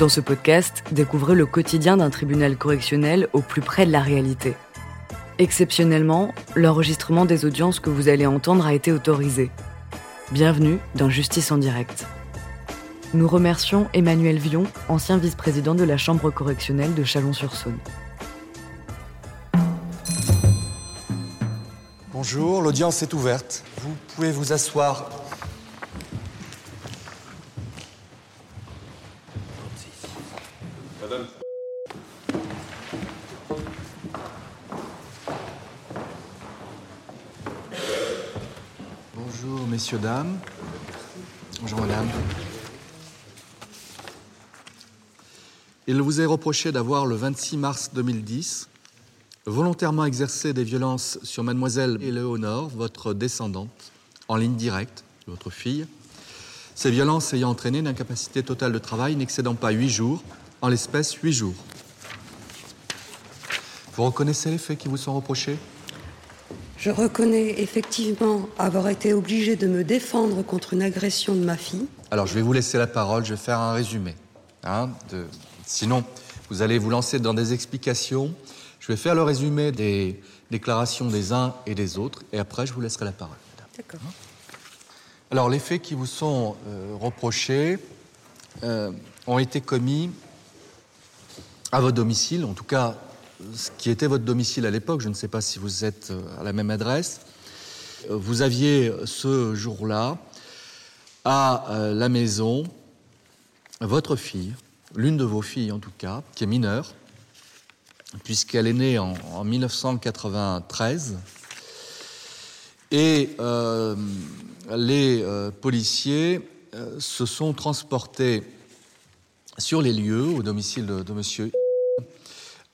Dans ce podcast, découvrez le quotidien d'un tribunal correctionnel au plus près de la réalité. Exceptionnellement, l'enregistrement des audiences que vous allez entendre a été autorisé. Bienvenue dans Justice en direct. Nous remercions Emmanuel Vion, ancien vice-président de la Chambre correctionnelle de Chalon-sur-Saône. Bonjour, l'audience est ouverte. Vous pouvez vous asseoir. Il vous est reproché d'avoir, le 26 mars 2010, volontairement exercé des violences sur mademoiselle Éléonore, votre descendante, en ligne directe, votre fille. Ces violences ayant entraîné une incapacité totale de travail n'excédant pas huit jours, en l'espèce huit jours. Vous reconnaissez les faits qui vous sont reprochés? Je reconnais effectivement avoir été obligé de me défendre contre une agression de ma fille. Alors, je vais vous laisser la parole, je vais faire un résumé. hein, de- Sinon, vous allez vous lancer dans des explications. Je vais faire le résumé des déclarations des uns et des autres, et après, je vous laisserai la parole. D'accord. Alors, les faits qui vous sont euh, reprochés euh, ont été commis à votre domicile, en tout cas, ce qui était votre domicile à l'époque. Je ne sais pas si vous êtes euh, à la même adresse. Vous aviez ce jour-là à la maison votre fille, l'une de vos filles en tout cas, qui est mineure, puisqu'elle est née en, en 1993. Et euh, les euh, policiers euh, se sont transportés sur les lieux, au domicile de, de monsieur,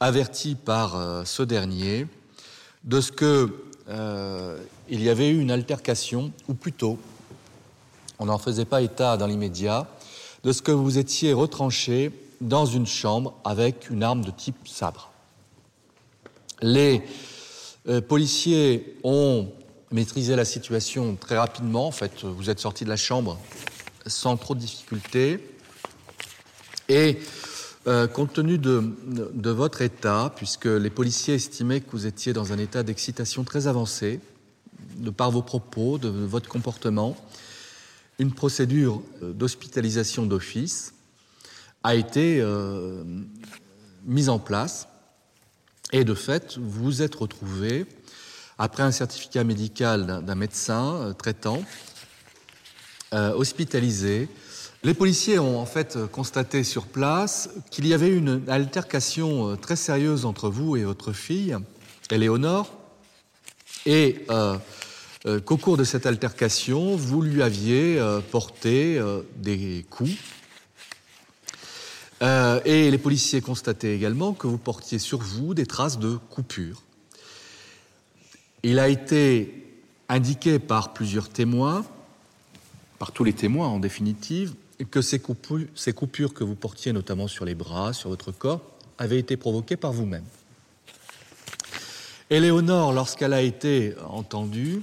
avertis par ce dernier de ce que il y avait eu une altercation, ou plutôt, on n'en faisait pas état dans l'immédiat, de ce que vous étiez retranché dans une chambre avec une arme de type sabre. Les euh, policiers ont maîtrisé la situation très rapidement. En fait, vous êtes sorti de la chambre sans trop de difficultés. Et euh, compte tenu de, de votre état, puisque les policiers estimaient que vous étiez dans un état d'excitation très avancé, de par vos propos, de votre comportement, une procédure euh, d'hospitalisation d'office a été euh, mise en place. Et de fait, vous vous êtes retrouvé, après un certificat médical d'un- médecin euh, traitant, hospitalisé. Les policiers ont en fait constaté sur place qu'il y avait une altercation très sérieuse entre vous et votre fille, Éléonore, et euh, qu'au cours de cette altercation, vous lui aviez euh, porté euh, des coups. Et les policiers constataient également que vous portiez sur vous des traces de coupures. Il a été indiqué par plusieurs témoins, par tous les témoins en définitive, que ces coupures, ces coupures que vous portiez notamment sur les bras, sur votre corps, avaient été provoquées par vous-même. Éléonore, lorsqu'elle a été entendue,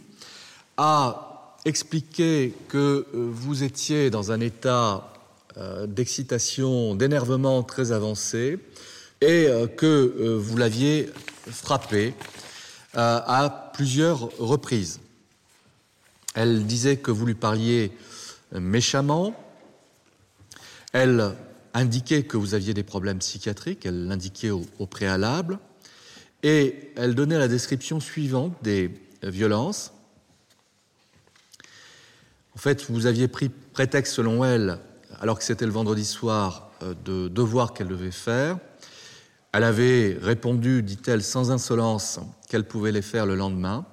a expliqué que euh, vous étiez dans un état euh, d'excitation, d'énervement très avancé et euh, que vous l'aviez frappé à plusieurs reprises. Elle disait que vous lui parliez méchamment. Elle indiquait que vous aviez des problèmes psychiatriques, elle l'indiquait au, au préalable. Et elle donnait la description suivante des violences. En fait, vous aviez pris prétexte, selon elle, alors que c'était le vendredi soir, euh, de devoirs qu'elle devait faire. Elle avait répondu, dit-elle, sans insolence, qu'elle pouvait les faire le lendemain.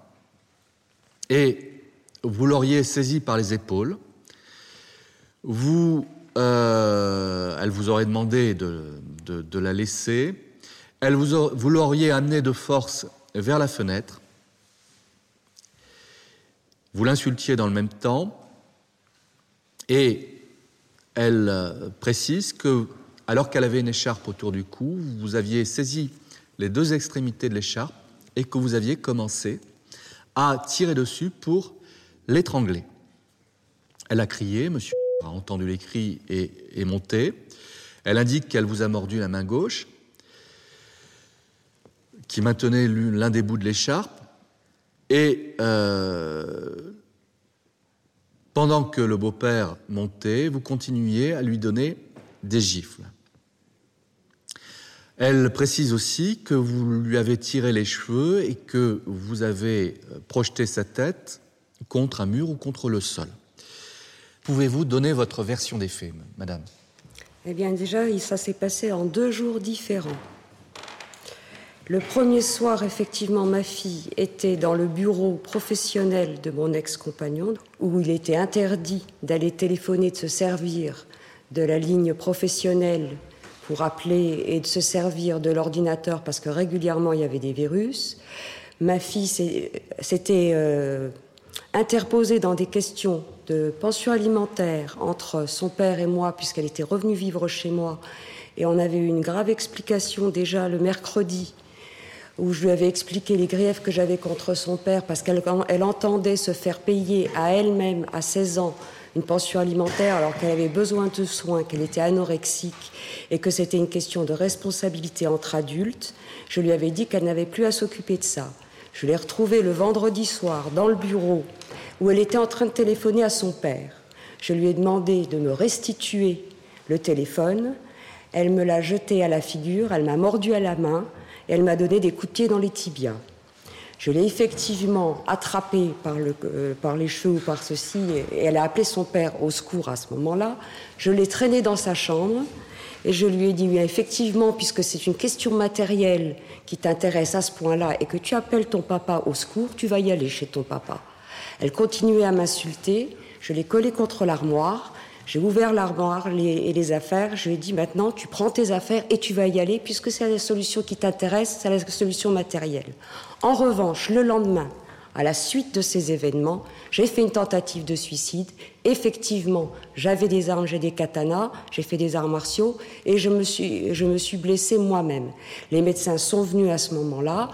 Et vous l'auriez saisie par les épaules. Vous, euh, elle vous aurait demandé de, de- la laisser. Elle vous, vous l'auriez amenée de force vers la fenêtre. Vous l'insultiez dans le même temps. Et elle euh, précise que, alors qu'elle avait une écharpe autour du cou, vous aviez saisi les deux extrémités de l'écharpe et que vous aviez commencé à tirer dessus pour l'étrangler. Elle a crié, monsieur a entendu les cris et est monté. Elle indique qu'elle vous a mordu la main gauche, qui maintenait l'un des bouts de l'écharpe, et euh, pendant que le beau-père montait, vous continuiez à lui donner des gifles. Elle précise aussi que vous lui avez tiré les cheveux et que vous avez projeté sa tête contre un mur ou contre le sol. Pouvez-vous donner votre version des faits, madame? Eh bien, déjà, ça s'est passé en deux jours différents. Le premier soir, effectivement, ma fille était dans le bureau professionnel de mon ex-compagnon, où il était interdit d'aller téléphoner, de se servir de la ligne professionnelle pour appeler et de se servir de l'ordinateur parce que régulièrement il y avait des virus. Ma fille s'était euh, interposée dans des questions de pension alimentaire entre son père et moi puisqu'elle était revenue vivre chez moi et on avait eu une grave explication déjà le mercredi où je lui avais expliqué les griefs que j'avais contre son père parce qu'elle elle entendait se faire payer à elle-même à 16 ans une pension alimentaire alors qu'elle avait besoin de soins, qu'elle était anorexique et que c'était une question de responsabilité entre adultes, je lui avais dit qu'elle n'avait plus à s'occuper de ça. Je l'ai retrouvée le vendredi soir dans le bureau où elle était en train de téléphoner à son père. Je lui ai demandé de me restituer le téléphone. Elle me l'a jeté à la figure, elle m'a mordu à la main et elle m'a donné des coups de pied dans les tibias. Je l'ai effectivement attrapée euh, par les cheveux ou par ceci, et elle a appelé son père au secours à ce moment-là. Je l'ai traînée dans sa chambre, et je lui ai dit, effectivement, puisque c'est une question matérielle qui t'intéresse à ce point-là, et que tu appelles ton papa au secours, tu vas y aller chez ton papa. Elle continuait à m'insulter, je l'ai collée contre l'armoire, j'ai ouvert l'armoire et les affaires. Je lui ai dit maintenant, tu prends tes affaires et tu vas y aller puisque c'est la solution qui t'intéresse, c'est la solution matérielle. En revanche, le lendemain, à la suite de ces événements, j'ai fait une tentative de suicide. Effectivement, j'avais des armes, j'ai des katanas, j'ai fait des arts martiaux et je me suis, je me suis blessée moi-même. Les médecins sont venus à ce moment-là.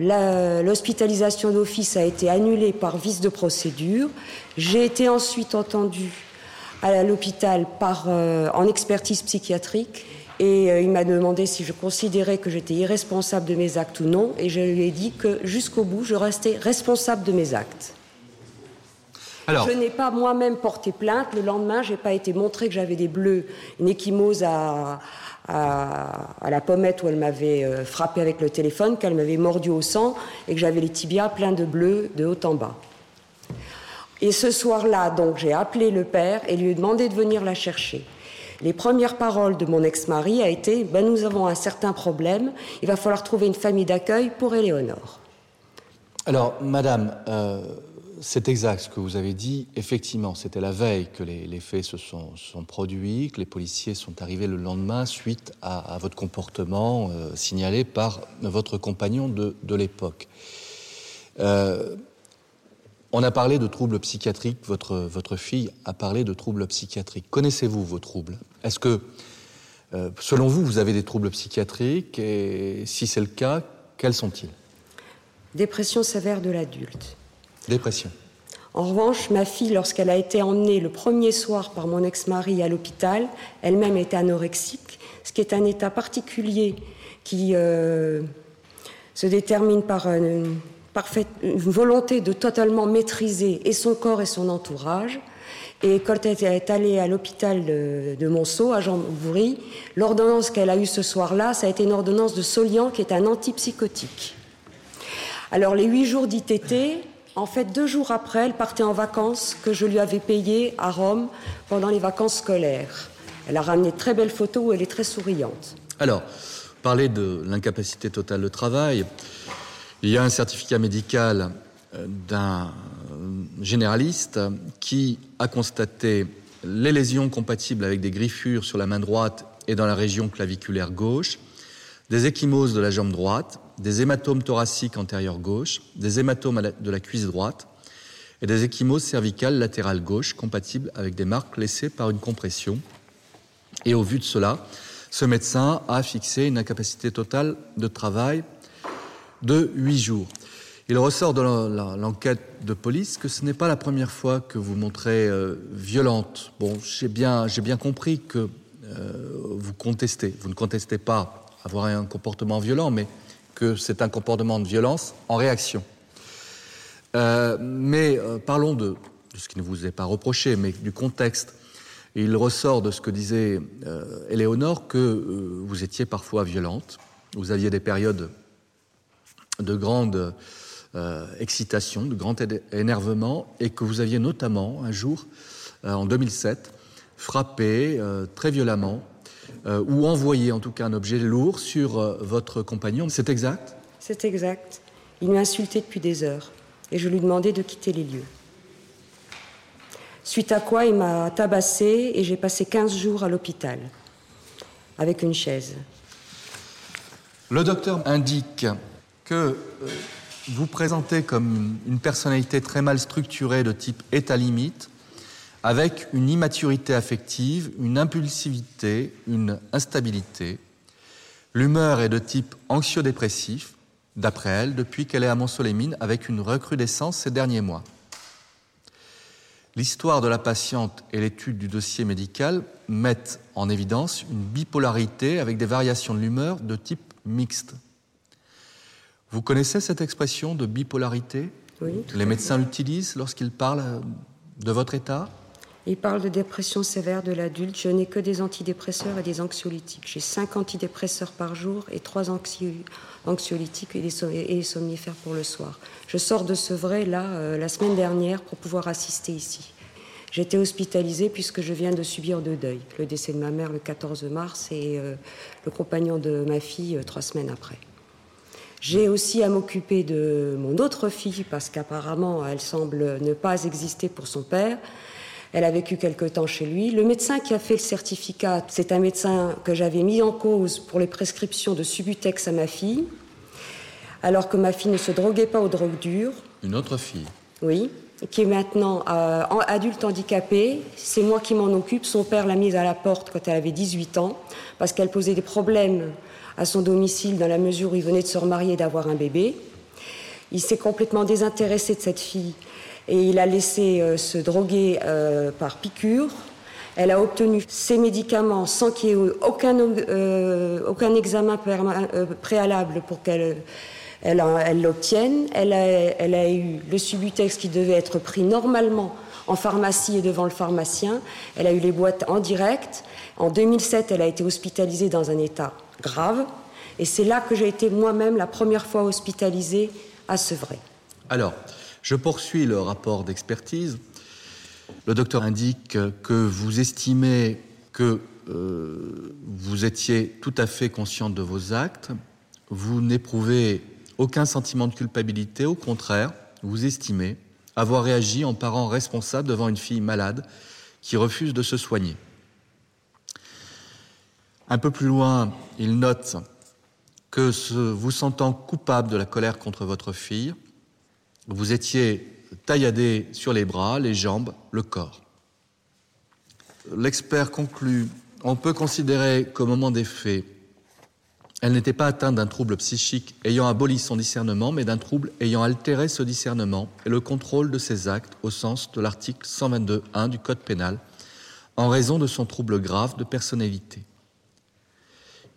L'hospitalisation d'office a été annulée par vice de procédure. J'ai été ensuite entendue à l'hôpital par euh, en expertise psychiatrique et euh, il m'a demandé si je considérais que j'étais irresponsable de mes actes ou non et je lui ai dit que jusqu'au bout je restais responsable de mes actes. Alors, je n'ai pas moi-même porté plainte. Le lendemain, j'ai pas été montré que j'avais des bleus, une échymose à, à, à, la pommette où elle m'avait euh, frappé avec le téléphone, qu'elle m'avait mordu au sang et que j'avais les tibias pleins de bleus de haut en bas. Et ce soir-là, donc, j'ai appelé le père et lui ai demandé de venir la chercher. Les premières paroles de mon ex-mari a été ben, Nous avons un certain problème, il va falloir trouver une famille d'accueil pour Éléonore. Alors, madame, euh, c'est exact ce que vous avez dit. Effectivement, c'était la veille que les, faits se sont, produits, que les policiers sont arrivés le lendemain suite à, votre comportement euh, signalé par votre compagnon de, l'époque. Euh, on a parlé de troubles psychiatriques, votre, votre fille a parlé de troubles psychiatriques. Connaissez-vous vos troubles? Est-ce que, euh, selon vous, vous avez des troubles psychiatriques? Et si c'est le cas, quels sont-ils? Dépression sévère de l'adulte. Dépression. En revanche, ma fille, lorsqu'elle a été emmenée le premier soir par mon ex-mari à l'hôpital, elle-même était anorexique, ce qui est un état particulier qui euh, se détermine par une une volonté de totalement maîtriser et son corps et son entourage. Et quand elle est allée à l'hôpital de, Monceau, à Jean-Bourry, l'ordonnance qu'elle a eue ce soir-là, ça a été une ordonnance de Solian, qui est un antipsychotique. Alors, les huit jours d'ITT, en fait, deux jours après, elle partait en vacances que je lui avais payées à Rome pendant les vacances scolaires. Elle a ramené de très belles photos où elle est très souriante. Alors, parler de l'incapacité totale de travail, il y a un certificat médical euh, d'un généraliste qui a constaté les lésions compatibles avec des griffures sur la main droite et dans la région claviculaire gauche, des échymoses de la jambe droite, des hématomes thoraciques antérieurs gauche, des hématomes de la cuisse droite et des échymoses cervicales latérales gauche compatibles avec des marques laissées par une compression. Et au vu de cela, ce médecin a fixé une incapacité totale de travail de huit jours. Il ressort de l'enquête de police que ce n'est pas la première fois que vous montrez euh, violente. Bon, j'ai bien, bien compris que vous contestez. Vous ne contestez pas avoir un comportement violent, mais que c'est un comportement de violence en réaction. mais parlons de, ce qui ne vous est pas reproché, mais du contexte. il ressort de ce que disait Éléonore que vous étiez parfois violente, vous aviez des périodes de grande euh, excitation, de grand énervement, et que vous aviez notamment un jour, euh, en 2007, frappé euh, très violemment ou envoyé en tout cas un objet lourd sur votre compagnon. C'est exact? C'est exact. Il m'a insulté depuis des heures et je lui demandais de quitter les lieux. Suite à quoi il m'a tabassé et j'ai passé 15 jours à l'hôpital avec une chaise. Le docteur indique que euh, vous présentez comme une personnalité très mal structurée de type état limite, avec une immaturité affective, une impulsivité, une instabilité. L'humeur est de type anxio-dépressif, d'après elle, depuis qu'elle est à Montsolémine, avec une recrudescence ces derniers mois. L'histoire de la patiente et l'étude du dossier médical mettent en évidence une bipolarité avec des variations de l'humeur de type mixte. Vous connaissez cette expression de bipolarité Oui. Les médecins l'utilisent lorsqu'ils parlent de votre état Ils parlent de dépression sévère de l'adulte. Je n'ai que des antidépresseurs et des anxiolytiques. J'ai cinq antidépresseurs par jour et trois anxiolytiques et des somnifères pour le soir. Je sors de ce vrai là euh, la semaine dernière pour pouvoir assister ici. J'ai été hospitalisée puisque je viens de subir deux deuils. Le décès de ma mère le 14 mars et euh, le compagnon de ma fille euh, trois semaines après. J'ai aussi à m'occuper de mon autre fille parce qu'apparemment elle semble ne pas exister pour son père. Elle a vécu quelque temps chez lui. Le médecin qui a fait le certificat, c'est un médecin que j'avais mis en cause pour les prescriptions de Subutex à ma fille, alors que ma fille ne se droguait pas aux drogues dures. Une autre fille Oui qui est maintenant euh, adulte handicapé. C'est moi qui m'en occupe. Son père l'a mise à la porte quand elle avait 18 ans parce qu'elle posait des problèmes à son domicile dans la mesure où il venait de se remarier et d'avoir un bébé. Il s'est complètement désintéressé de cette fille et il a laissé euh, se droguer euh, par piqûre. Elle a obtenu ses médicaments sans qu'il y ait aucun, aucun examen préalable pour qu'elle elle l'obtienne. Elle, elle, a eu le Subutex qui devait être pris normalement en pharmacie et devant le pharmacien. Elle a eu les boîtes en direct. En 2007, elle a été hospitalisée dans un état grave. Et c'est là que j'ai été moi-même la première fois hospitalisée à Sevray. Alors, je poursuis le rapport d'expertise. Le docteur indique que vous estimez que euh, vous étiez tout à fait consciente de vos actes. Vous n'éprouvez aucun sentiment de culpabilité, au contraire, vous estimez avoir réagi en parent responsable devant une fille malade qui refuse de se soigner. Un peu plus loin, il note que vous sentant coupable de la colère contre votre fille, vous étiez tailladé sur les bras, les jambes, le corps. L'expert conclut, on peut considérer qu'au moment des faits, elle n'était pas atteinte d'un trouble psychique ayant aboli son discernement, mais d'un trouble ayant altéré ce discernement et le contrôle de ses actes au sens de l'article 122.1 du Code pénal, en raison de son trouble grave de personnalité.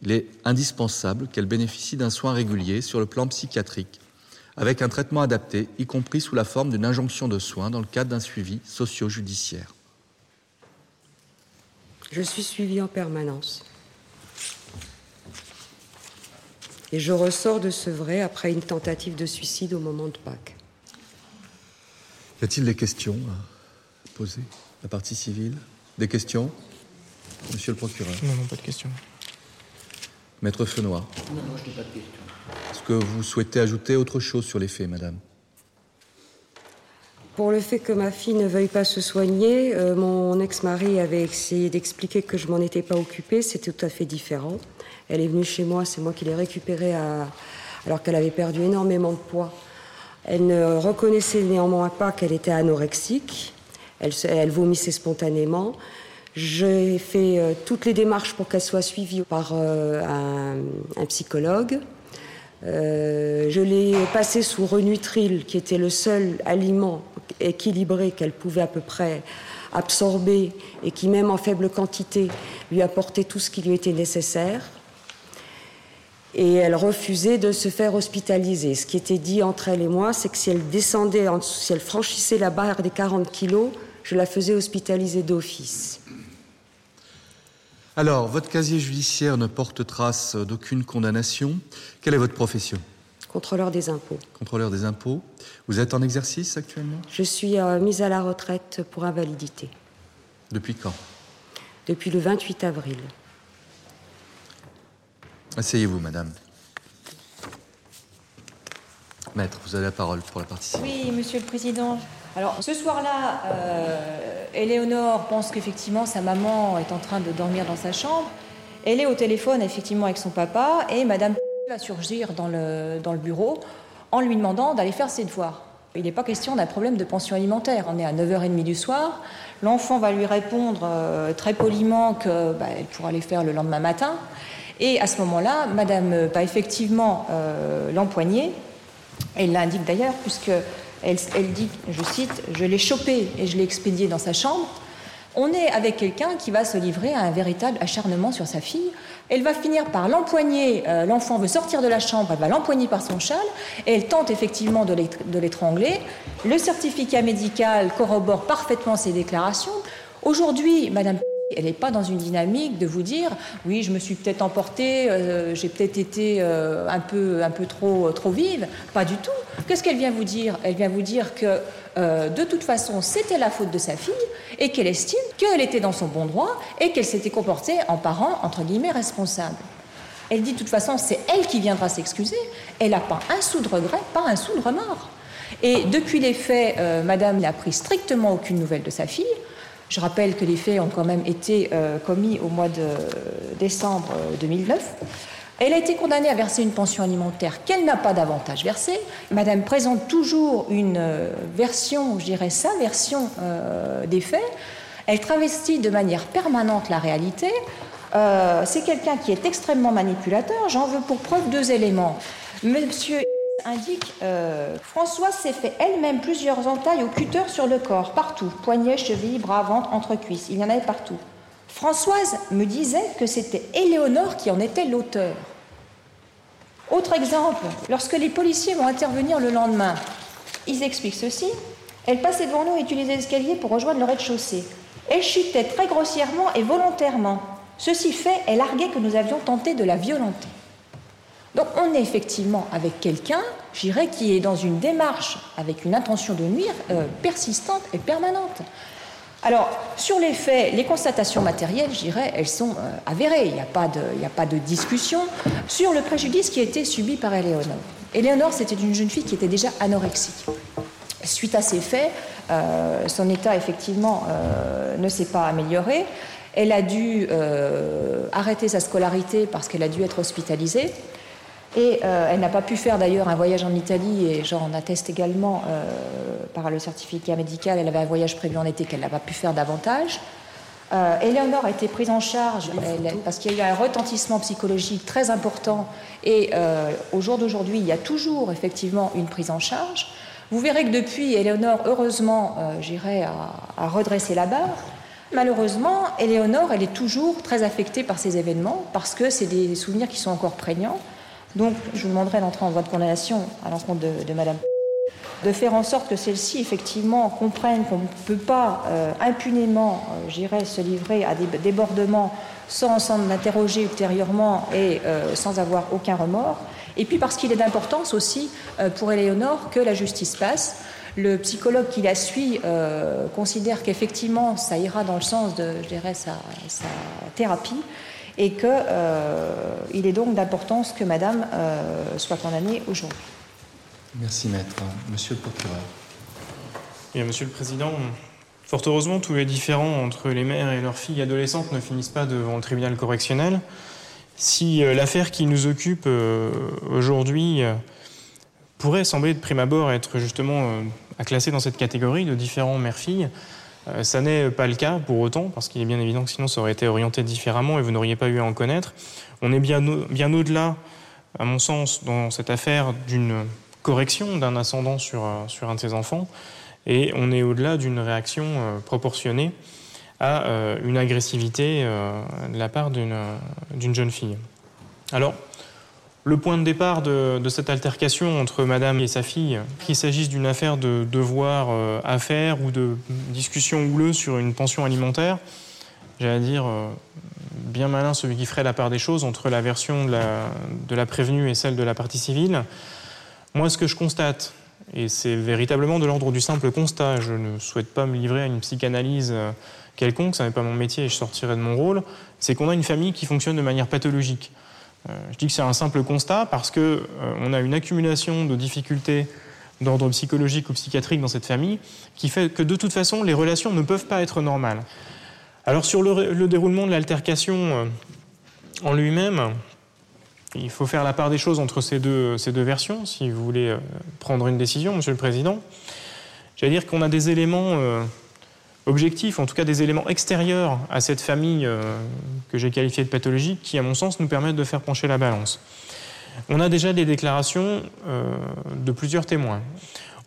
Il est indispensable qu'elle bénéficie d'un soin régulier sur le plan psychiatrique, avec un traitement adapté, y compris sous la forme d'une injonction de soins dans le cadre d'un suivi socio-judiciaire. Je suis suivie en permanence. Et je ressors de ce vrai après une tentative de suicide au moment de Pâques. Y a-t-il des questions à poser La partie civile? Des questions? Monsieur le procureur Non, non, pas de questions. Maître Fenoir Non, non, je n'ai pas de questions. Est-ce que vous souhaitez ajouter autre chose sur les faits, madame? Pour le fait que ma fille ne veuille pas se soigner, euh, mon ex-mari avait essayé d'expliquer que je m'en étais pas occupée, c'était tout à fait différent. Elle est venue chez moi, c'est moi qui l'ai récupérée alors qu'elle avait perdu énormément de poids. Elle ne reconnaissait néanmoins pas qu'elle était anorexique, elle, vomissait spontanément. J'ai fait euh, toutes les démarches pour qu'elle soit suivie par euh, un, psychologue. Euh, je l'ai passé sous Renutril, qui était le seul aliment équilibré qu'elle pouvait à peu près absorber et qui, même en faible quantité, lui apportait tout ce qui lui était nécessaire. Et elle refusait de se faire hospitaliser. Ce qui était dit entre elle et moi, c'est que si elle descendait, si elle franchissait la barre des 40 kilos, je la faisais hospitaliser d'office. Alors, votre casier judiciaire ne porte trace d'aucune condamnation. Quelle est votre profession? Contrôleur des impôts. Contrôleur des impôts. Vous êtes en exercice actuellement? Je suis euh, mise à la retraite pour invalidité. Depuis quand? Depuis le 28 avril. Asseyez-vous, madame. Maître, vous avez la parole pour la partie. Oui, monsieur le président. Alors, ce soir-là, euh, Éléonore pense qu'effectivement, sa maman est en train de dormir dans sa chambre. Elle est au téléphone, effectivement, avec son papa, et madame va surgir dans le, dans le bureau en lui demandant d'aller faire ses devoirs. Il n'est pas question d'un problème de pension alimentaire. On est à 9h30 du soir. L'enfant va lui répondre euh, très poliment qu'elle bah, pourra les faire le lendemain matin. Et à ce moment-là, Madame va effectivement euh, l'empoigner. Elle l'indique d'ailleurs, puisque elle, dit, je cite, je l'ai chopé et je l'ai expédié dans sa chambre. On est avec quelqu'un qui va se livrer à un véritable acharnement sur sa fille. Elle va finir par l'empoigner, euh, l'enfant veut sortir de la chambre, elle va l'empoigner par son châle, et elle tente effectivement de l'étrangler. Le certificat médical corrobore parfaitement ces déclarations. Aujourd'hui, Madame elle n'est pas dans une dynamique de vous dire oui, je me suis peut-être emportée, euh, j'ai peut-être été euh, un, peu, un peu trop, trop vive. Pas du tout. Qu'est-ce qu'elle vient vous dire? Elle vient vous dire que euh, de toute façon, c'était la faute de sa fille et qu'elle estime qu'elle était dans son bon droit et qu'elle s'était comportée en parent, entre guillemets, responsable. Elle dit de toute façon, c'est elle qui viendra s'excuser. Elle n'a pas un sou de regret, pas un sou de remords. Et depuis les faits, Madame n'a pris strictement aucune nouvelle de sa fille. Je rappelle que les faits ont quand même été euh, commis au mois de décembre 2009. Euh, Elle a été condamnée à verser une pension alimentaire qu'elle n'a pas davantage versée. Madame présente toujours une euh, version, je dirais sa version des faits. Elle travestit de manière permanente la réalité. C'est quelqu'un qui est extrêmement manipulateur. J'en veux pour preuve deux éléments. Monsieur indique euh, Françoise s'est fait elle-même plusieurs entailles au cutter sur le corps, partout, poignets, chevilles, bras, ventre, entre cuisses, il y en avait partout. Françoise me disait que c'était Éléonore qui en était l'auteur. Autre exemple, lorsque les policiers vont intervenir le lendemain, ils expliquent ceci. Elle passait devant nous et utilisait l'escalier pour rejoindre le rez-de-chaussée. Elle chutait très grossièrement et volontairement. Ceci fait, elle arguait que nous avions tenté de la violenter. Donc on est effectivement avec quelqu'un, j'irais, qui est dans une démarche avec une intention de nuire euh, persistante et permanente. Alors, sur les faits, les constatations matérielles, j'irais, elles sont euh, avérées, il n'y a, pas de, a pas de discussion. Sur le préjudice qui a été subi par Éléonore. Éléonore, c'était une jeune fille qui était déjà anorexique. Suite à ces faits, euh, son état, effectivement, ne s'est pas amélioré. Elle a dû arrêter sa scolarité parce qu'elle a dû être hospitalisée. Et euh, elle n'a pas pu faire d'ailleurs un voyage en Italie, et j'en atteste également euh, par le certificat médical. Elle avait un voyage prévu en été qu'elle n'a pas pu faire davantage. Euh, Éléonore a été prise en charge parce qu'il y a eu un retentissement psychologique très important. Et au jour d'aujourd'hui, il y a toujours effectivement une prise en charge. Vous verrez que depuis, Éléonore, heureusement, j'irai à, redresser la barre. Malheureusement, Éléonore, elle est toujours très affectée par ces événements parce que c'est des souvenirs qui sont encore prégnants. Donc, je vous demanderai d'entrer en voie de condamnation à l'encontre de, Madame de faire en sorte que celle-ci, effectivement, comprenne qu'on ne peut pas euh, impunément, euh, j'irais, se livrer à des débordements sans s'en interroger ultérieurement et euh, sans avoir aucun remords. Et puis parce qu'il est d'importance aussi pour Éléonore que la justice passe. Le psychologue qui la suit considère qu'effectivement ça ira dans le sens de, je dirais, sa thérapie et qu'il euh, est donc d'importance que Madame euh, soit condamnée aujourd'hui. Merci Maître. Monsieur le procureur. Bien, Monsieur le Président, fort heureusement, tous les différends entre les mères et leurs filles adolescentes ne finissent pas devant le tribunal correctionnel. Si euh, l'affaire qui nous occupe aujourd'hui pourrait sembler de prime abord être justement à classer dans cette catégorie de différents mères-filles, euh, ça n'est pas le cas pour autant, parce qu'il est bien évident que sinon ça aurait été orienté différemment et vous n'auriez pas eu à en connaître. On est bien, bien au-delà à mon sens, dans cette affaire d'une correction d'un ascendant sur, sur un de ses enfants, et on est au-delà d'une réaction proportionnée à une agressivité de la part d'une jeune fille. Alors, le point de départ de, cette altercation entre madame et sa fille, qu'il s'agisse d'une affaire de devoir euh, à faire ou de discussion houleuse sur une pension alimentaire, j'allais dire, euh, bien malin celui qui ferait la part des choses entre la version de la, prévenue et celle de la partie civile. Moi, ce que je constate, et c'est véritablement de l'ordre du simple constat, je ne souhaite pas me livrer à une psychanalyse euh, quelconque, ça n'est pas mon métier et je sortirai de mon rôle, c'est qu'on a une famille qui fonctionne de manière pathologique. Euh, je dis que c'est un simple constat parce qu'on euh, a une accumulation de difficultés d'ordre psychologique ou psychiatrique dans cette famille qui fait que de toute façon les relations ne peuvent pas être normales. Alors sur le, déroulement de l'altercation euh, en lui-même, il faut faire la part des choses entre ces deux, ces deux versions si vous voulez prendre une décision, Monsieur le Président. J'allais dire qu'on a des éléments objectifs, en tout cas des éléments extérieurs à cette famille euh, que j'ai qualifiée de pathologique, qui, à mon sens, nous permettent de faire pencher la balance. On a déjà des déclarations euh, de plusieurs témoins.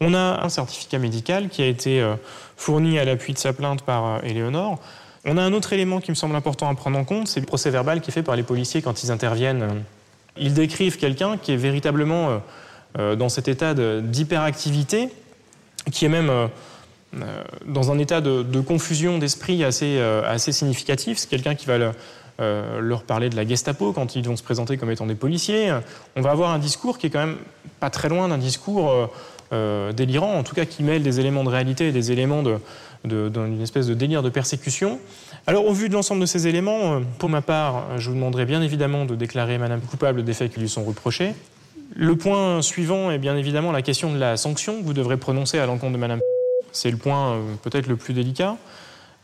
On a un certificat médical qui a été euh, fourni à l'appui de sa plainte par Éléonore. On a un autre élément qui me semble important à prendre en compte, c'est le procès verbal qui est fait par les policiers quand ils interviennent. Ils décrivent quelqu'un qui est véritablement dans cet état d'hyperactivité, qui est même dans un état de, confusion d'esprit assez, euh, assez significatif. C'est quelqu'un qui va euh, leur parler de la Gestapo quand ils vont se présenter comme étant des policiers. On va avoir un discours qui est quand même pas très loin d'un discours délirant, en tout cas qui mêle des éléments de réalité et des éléments d'une espèce de délire de persécution. Alors, au vu de l'ensemble de ces éléments, pour ma part, je vous demanderai bien évidemment de déclarer Madame coupable des faits qui lui sont reprochés. Le point suivant est bien évidemment la question de la sanction que vous devrez prononcer à l'encontre de Madame c'est le point euh, peut-être le plus délicat.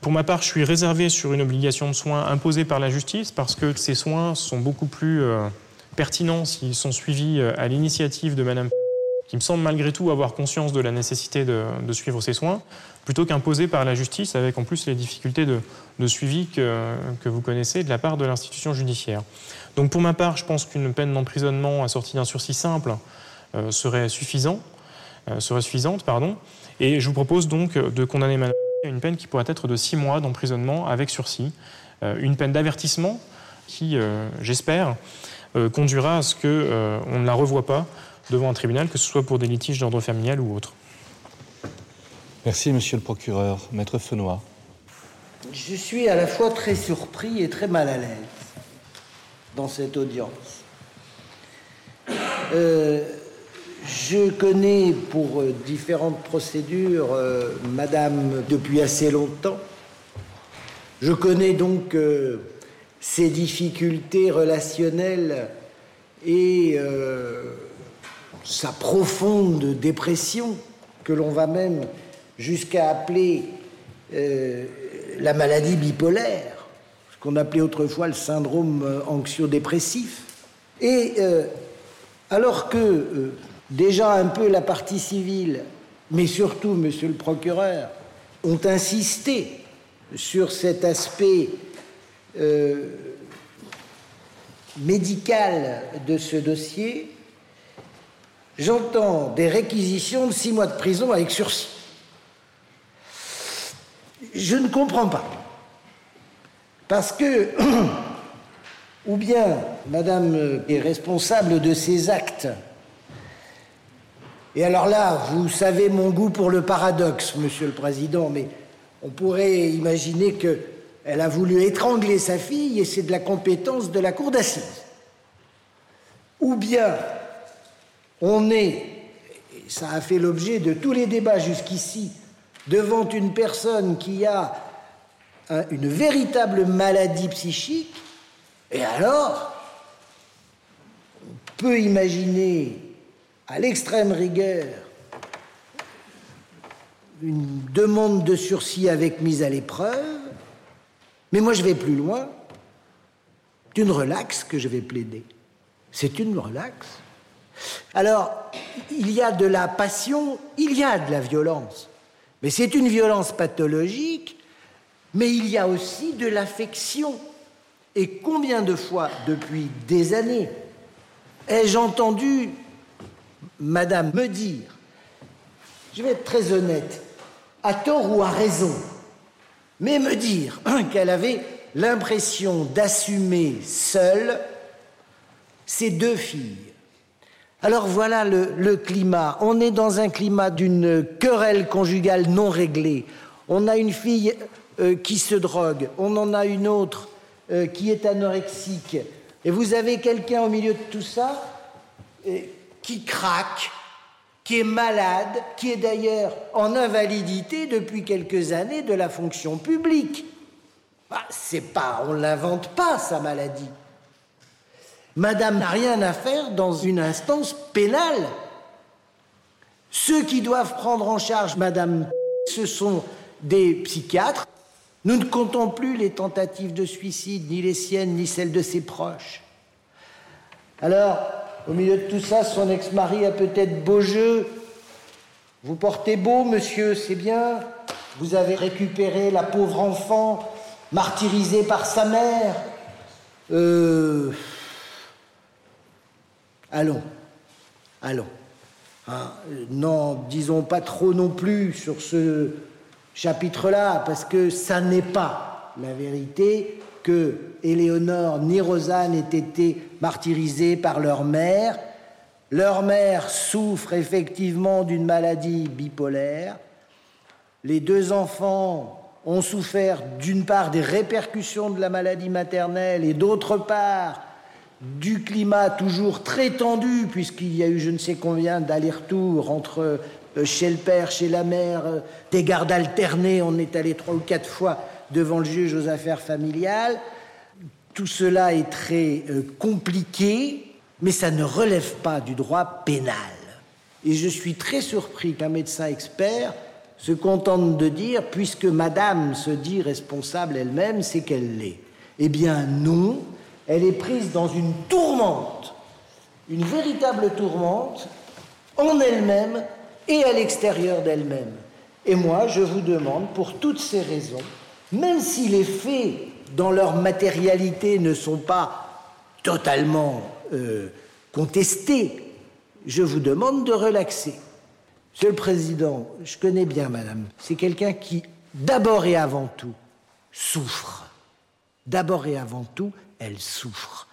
Pour ma part, je suis réservé sur une obligation de soins imposée par la justice parce que ces soins sont beaucoup plus euh, pertinents s'ils sont suivis euh, à l'initiative de Madame qui me semble malgré tout avoir conscience de la nécessité de, suivre ces soins, plutôt qu'imposés par la justice, avec en plus les difficultés de, suivi que, vous connaissez de la part de l'institution judiciaire. Donc pour ma part, je pense qu'une peine d'emprisonnement assortie d'un sursis simple serait, suffisant, serait suffisante. Pardon. Et je vous propose donc de condamner Madame à une peine qui pourrait être de six mois d'emprisonnement avec sursis, euh, une peine d'avertissement qui, euh, j'espère, euh, conduira à ce qu'on ne la revoie pas devant un tribunal, que ce soit pour des litiges d'ordre familial ou autre. Merci, monsieur le procureur. Maître Fenois. Je suis à la fois très surpris et très mal à l'aise dans cette audience. Je connais pour euh, différentes procédures euh, Madame depuis assez longtemps. Je connais donc euh, ses difficultés relationnelles et sa profonde dépression que l'on va même jusqu'à appeler la maladie bipolaire, ce qu'on appelait autrefois le syndrome anxio-dépressif. Et alors que déjà un peu la partie civile, mais surtout, monsieur le procureur, ont insisté sur cet aspect euh, médical de ce dossier, j'entends des réquisitions de six mois de prison avec sursis. Je ne comprends pas. Parce que, ou bien Madame est responsable de ces actes et alors là, vous savez mon goût pour le paradoxe, Monsieur le Président, mais on pourrait imaginer qu'elle a voulu étrangler sa fille et c'est de la compétence de la cour d'assises. Ou bien on est, et ça a fait l'objet de tous les débats jusqu'ici, devant une personne qui a une véritable maladie psychique, et alors on peut imaginer à l'extrême rigueur une demande de sursis avec mise à l'épreuve, mais moi je vais plus loin. C'est une relaxe que je vais plaider. C'est une relaxe. Alors, il y a de la passion, il y a de la violence, mais c'est une violence pathologique, mais il y a aussi de l'affection. Et combien de fois, depuis des années, Ai-je entendu Madame me dire, je vais être très honnête, à tort ou à raison, mais me dire qu'elle avait l'impression d'assumer seule ses deux filles. Alors voilà le, climat. On est dans un climat d'une querelle conjugale non réglée. On a une fille euh, qui se drogue, on en a une autre euh, qui est anorexique. Et vous avez quelqu'un au milieu de tout ça? Qui craque, qui est malade, qui est d'ailleurs en invalidité depuis quelques années de la fonction publique. Bah, c'est pas, on l'invente pas sa maladie. Madame n'a rien à faire dans une instance pénale. Ceux qui doivent prendre en charge Madame, ce sont des psychiatres. Nous ne comptons plus les tentatives de suicide, ni les siennes, ni celles de ses proches. Alors, au milieu de tout ça, son ex-mari a peut-être beau jeu. Vous portez beau, monsieur, c'est bien. Vous avez récupéré la pauvre enfant martyrisée par sa mère. Euh... Allons, allons. Hein, non, disons pas trop non plus sur ce chapitre-là, parce que ça n'est pas la vérité que Éléonore ni Rosanne aient été martyrisées par leur mère. Leur mère souffre effectivement d'une maladie bipolaire. Les deux enfants ont souffert d'une part des répercussions de la maladie maternelle et d'autre part du climat toujours très tendu, puisqu'il y a eu je ne sais combien d'allers-retours entre euh, chez le père, chez la mère, euh, des gardes alternés, on est allé trois ou quatre fois devant le juge aux affaires familiales. Tout cela est très euh, compliqué, mais ça ne relève pas du droit pénal. Et je suis très surpris qu'un médecin expert se contente de dire, puisque madame se dit responsable elle-même, c'est qu'elle l'est. Eh bien non, elle est prise dans une tourmente, une véritable tourmente, en elle-même et à l'extérieur d'elle-même. Et moi, je vous demande, pour toutes ces raisons, même si les faits dans leur matérialité ne sont pas totalement euh, contestés, je vous demande de relaxer. Monsieur le Président, je connais bien Madame, c'est quelqu'un qui, d'abord et avant tout, souffre. D'abord et avant tout, elle souffre.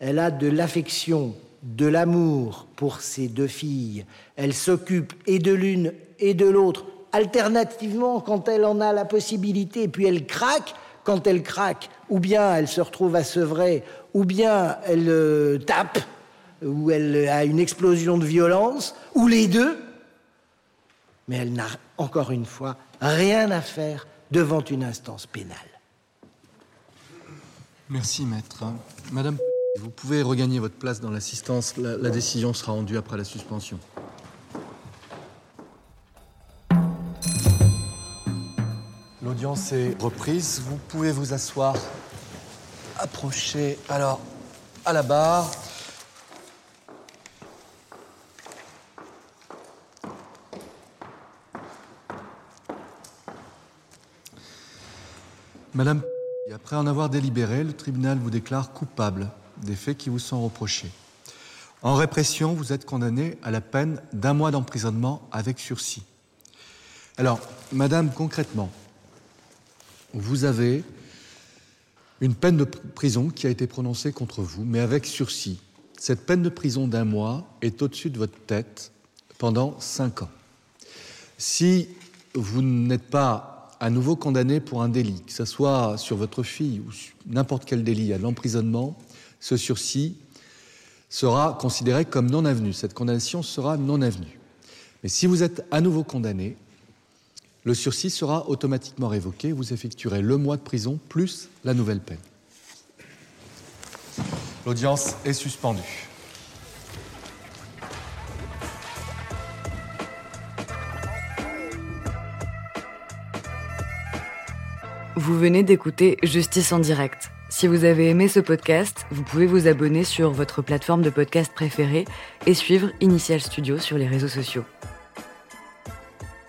Elle a de l'affection, de l'amour pour ses deux filles. Elle s'occupe et de l'une et de l'autre, alternativement quand elle en a la possibilité, puis elle craque. Quand elle craque, ou bien elle se retrouve à sevrer, ou bien elle euh, tape, ou elle a une explosion de violence, ou les deux. Mais elle n'a encore une fois rien à faire devant une instance pénale. Merci, maître. Madame, vous pouvez regagner votre place dans l'assistance. La, décision sera rendue après la suspension. L'audience est reprise. Vous pouvez vous asseoir. Approchez alors à la barre. Madame après en avoir délibéré, le tribunal vous déclare coupable des faits qui vous sont reprochés. En répression, vous êtes condamné à la peine d'un mois d'emprisonnement avec sursis. Alors, Madame, concrètement, vous avez une peine de prison qui a été prononcée contre vous, mais avec sursis. Cette peine de prison d'un mois est au-dessus de votre tête pendant cinq ans. Si vous n'êtes pas à nouveau condamné pour un délit, que ce soit sur votre fille ou n'importe quel délit, à l'emprisonnement, ce sursis sera considéré comme non avenu. Cette condamnation sera non avenue. Mais si vous êtes à nouveau condamné, le sursis sera automatiquement révoqué. Vous effectuerez le mois de prison plus la nouvelle peine. L'audience est suspendue. Vous venez d'écouter Justice en direct. Si vous avez aimé ce podcast, vous pouvez vous abonner sur votre plateforme de podcast préférée et suivre Initial Studio sur les réseaux sociaux.